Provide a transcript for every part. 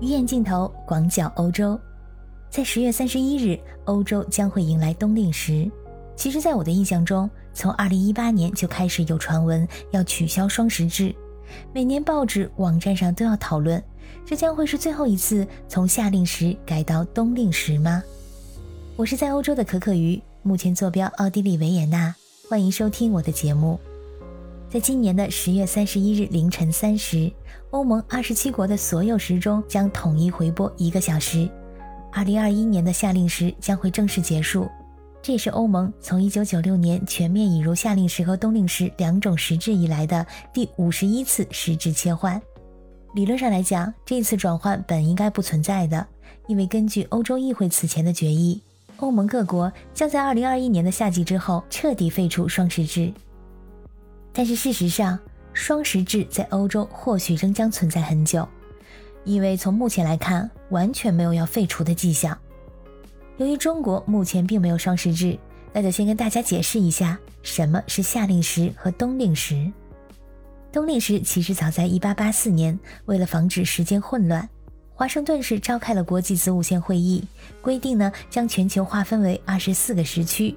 鱼眼镜头，广角欧洲。在十月三十一日，欧洲将会迎来冬令时。其实，在我的印象中，从二零一八年就开始有传闻要取消双十制，每年报纸、网站上都要讨论，这将会是最后一次从夏令时改到冬令时吗？我是在欧洲的可可鱼，目前坐标奥地利维也纳，欢迎收听我的节目。在今年的十月三十一日凌晨三时，欧盟二十七国的所有时钟将统一回拨一个小时。二零二一年的夏令时将会正式结束，这也是欧盟从一九九六年全面引入夏令时和冬令时两种时制以来的第五十一次时制切换。理论上来讲，这次转换本应该不存在的，因为根据欧洲议会此前的决议，欧盟各国将在二零二一年的夏季之后彻底废除双时制。但是事实上，双十制在欧洲或许仍将存在很久，因为从目前来看，完全没有要废除的迹象。由于中国目前并没有双十制，那就先跟大家解释一下什么是夏令时和冬令时。冬令时其实早在1884年，为了防止时间混乱，华盛顿市召开了国际子午线会议，规定呢将全球划分为二十四个时区。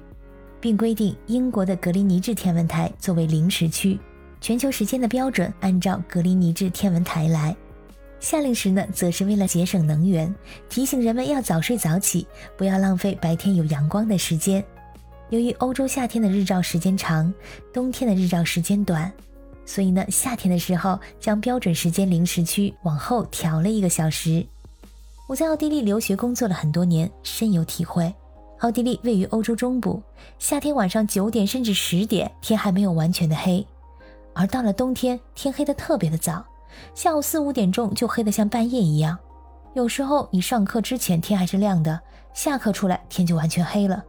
并规定英国的格林尼治天文台作为零时区，全球时间的标准按照格林尼治天文台来。夏令时呢，则是为了节省能源，提醒人们要早睡早起，不要浪费白天有阳光的时间。由于欧洲夏天的日照时间长，冬天的日照时间短，所以呢，夏天的时候将标准时间零时区往后调了一个小时。我在奥地利留学工作了很多年，深有体会。奥地利位于欧洲中部，夏天晚上九点甚至十点天还没有完全的黑，而到了冬天天黑的特别的早，下午四五点钟就黑得像半夜一样。有时候你上课之前天还是亮的，下课出来天就完全黑了。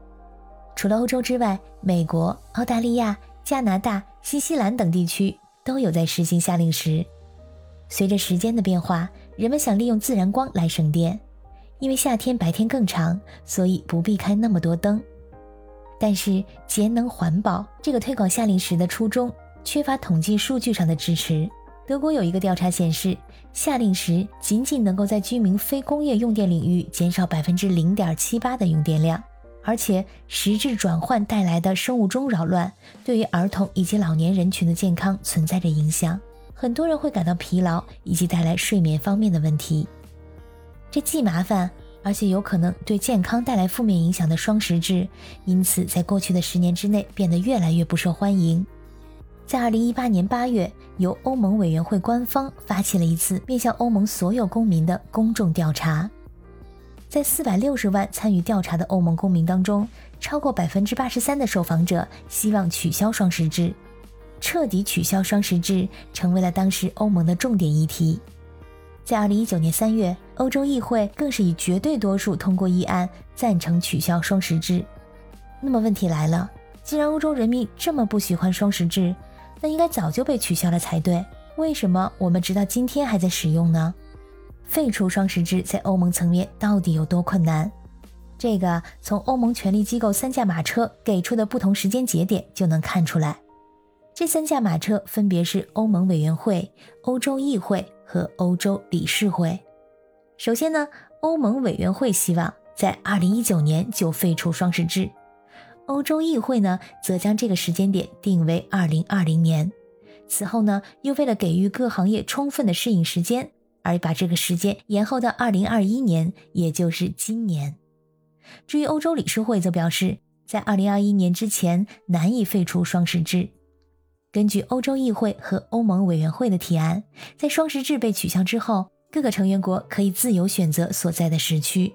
除了欧洲之外，美国、澳大利亚、加拿大、新西兰等地区都有在实行夏令时。随着时间的变化，人们想利用自然光来省电。因为夏天白天更长，所以不必开那么多灯。但是节能环保这个推广夏令时的初衷缺乏统计数据上的支持。德国有一个调查显示，夏令时仅仅能够在居民非工业用电领域减少百分之零点七八的用电量，而且时制转换带来的生物钟扰乱对于儿童以及老年人群的健康存在着影响，很多人会感到疲劳以及带来睡眠方面的问题。这既麻烦，而且有可能对健康带来负面影响的双十制，因此在过去的十年之内变得越来越不受欢迎。在二零一八年八月，由欧盟委员会官方发起了一次面向欧盟所有公民的公众调查，在四百六十万参与调查的欧盟公民当中，超过百分之八十三的受访者希望取消双十制，彻底取消双十制成为了当时欧盟的重点议题。在二零一九年三月，欧洲议会更是以绝对多数通过议案，赞成取消双十制。那么问题来了，既然欧洲人民这么不喜欢双十制，那应该早就被取消了才对。为什么我们直到今天还在使用呢？废除双十制在欧盟层面到底有多困难？这个从欧盟权力机构三驾马车给出的不同时间节点就能看出来。这三驾马车分别是欧盟委员会、欧洲议会。和欧洲理事会，首先呢，欧盟委员会希望在二零一九年就废除双十制，欧洲议会呢则将这个时间点定为二零二零年。此后呢，又为了给予各行业充分的适应时间，而把这个时间延后到二零二一年，也就是今年。至于欧洲理事会，则表示在二零二一年之前难以废除双十制。根据欧洲议会和欧盟委员会的提案，在双十制被取消之后，各个成员国可以自由选择所在的时区。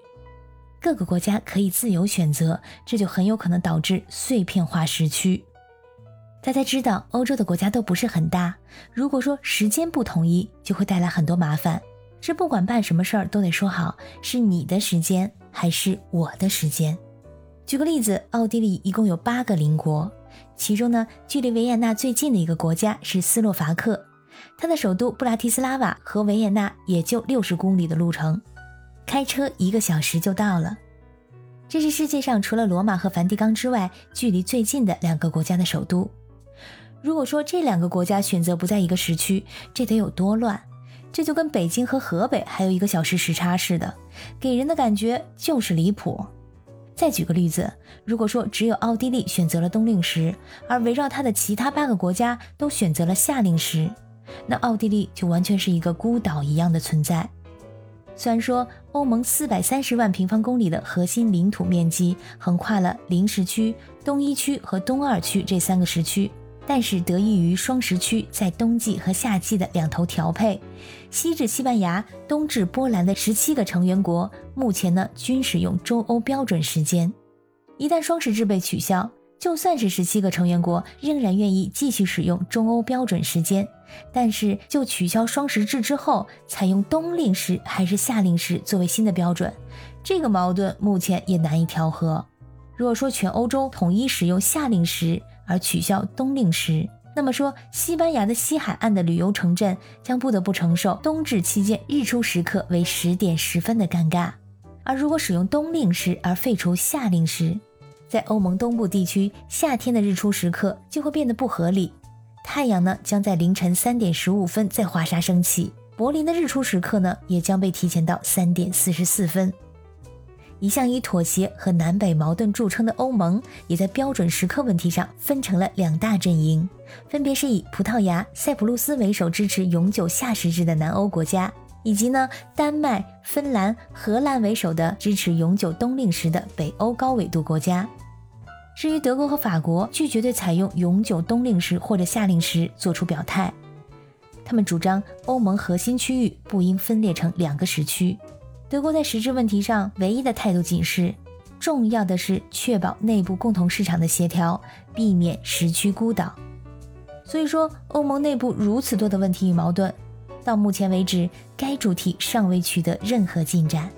各个国家可以自由选择，这就很有可能导致碎片化时区。大家知道，欧洲的国家都不是很大，如果说时间不统一，就会带来很多麻烦。这不管办什么事儿都得说好，是你的时间还是我的时间。举个例子，奥地利一共有八个邻国。其中呢，距离维也纳最近的一个国家是斯洛伐克，它的首都布拉提斯拉瓦和维也纳也就六十公里的路程，开车一个小时就到了。这是世界上除了罗马和梵蒂冈之外，距离最近的两个国家的首都。如果说这两个国家选择不在一个时区，这得有多乱？这就跟北京和河北还有一个小时时差似的，给人的感觉就是离谱。再举个例子，如果说只有奥地利选择了冬令时，而围绕它的其他八个国家都选择了夏令时，那奥地利就完全是一个孤岛一样的存在。虽然说欧盟四百三十万平方公里的核心领土面积横跨了零时区、东一区和东二区这三个时区。但是得益于双时区在冬季和夏季的两头调配，西至西班牙、东至波兰的十七个成员国目前呢均使用中欧标准时间。一旦双时制被取消，就算是十七个成员国仍然愿意继续使用中欧标准时间，但是就取消双时制之后，采用冬令时还是夏令时作为新的标准，这个矛盾目前也难以调和。如果说全欧洲统一使用夏令时，而取消冬令时，那么说西班牙的西海岸的旅游城镇将不得不承受冬至期间日出时刻为十点十分的尴尬。而如果使用冬令时而废除夏令时，在欧盟东部地区夏天的日出时刻就会变得不合理，太阳呢将在凌晨三点十五分在华沙升起，柏林的日出时刻呢也将被提前到三点四十四分。一向以妥协和南北矛盾著称的欧盟，也在标准时刻问题上分成了两大阵营，分别是以葡萄牙、塞浦路斯为首支持永久夏时制的南欧国家，以及呢丹麦、芬兰、荷兰为首的支持永久冬令时的北欧高纬度国家。至于德国和法国，拒绝对采用永久冬令时或者夏令时做出表态，他们主张欧盟核心区域不应分裂成两个时区。德国在实质问题上唯一的态度仅是，重要的是确保内部共同市场的协调，避免时区孤岛。所以说，欧盟内部如此多的问题与矛盾，到目前为止，该主题尚未取得任何进展。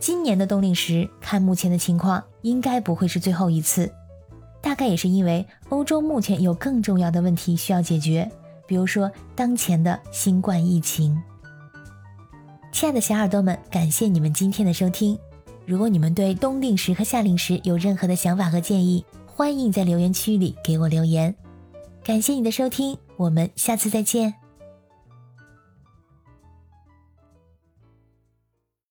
今年的冬令时，看目前的情况，应该不会是最后一次。大概也是因为欧洲目前有更重要的问题需要解决，比如说当前的新冠疫情。亲爱的小耳朵们，感谢你们今天的收听。如果你们对冬令时和夏令时有任何的想法和建议，欢迎在留言区里给我留言。感谢你的收听，我们下次再见。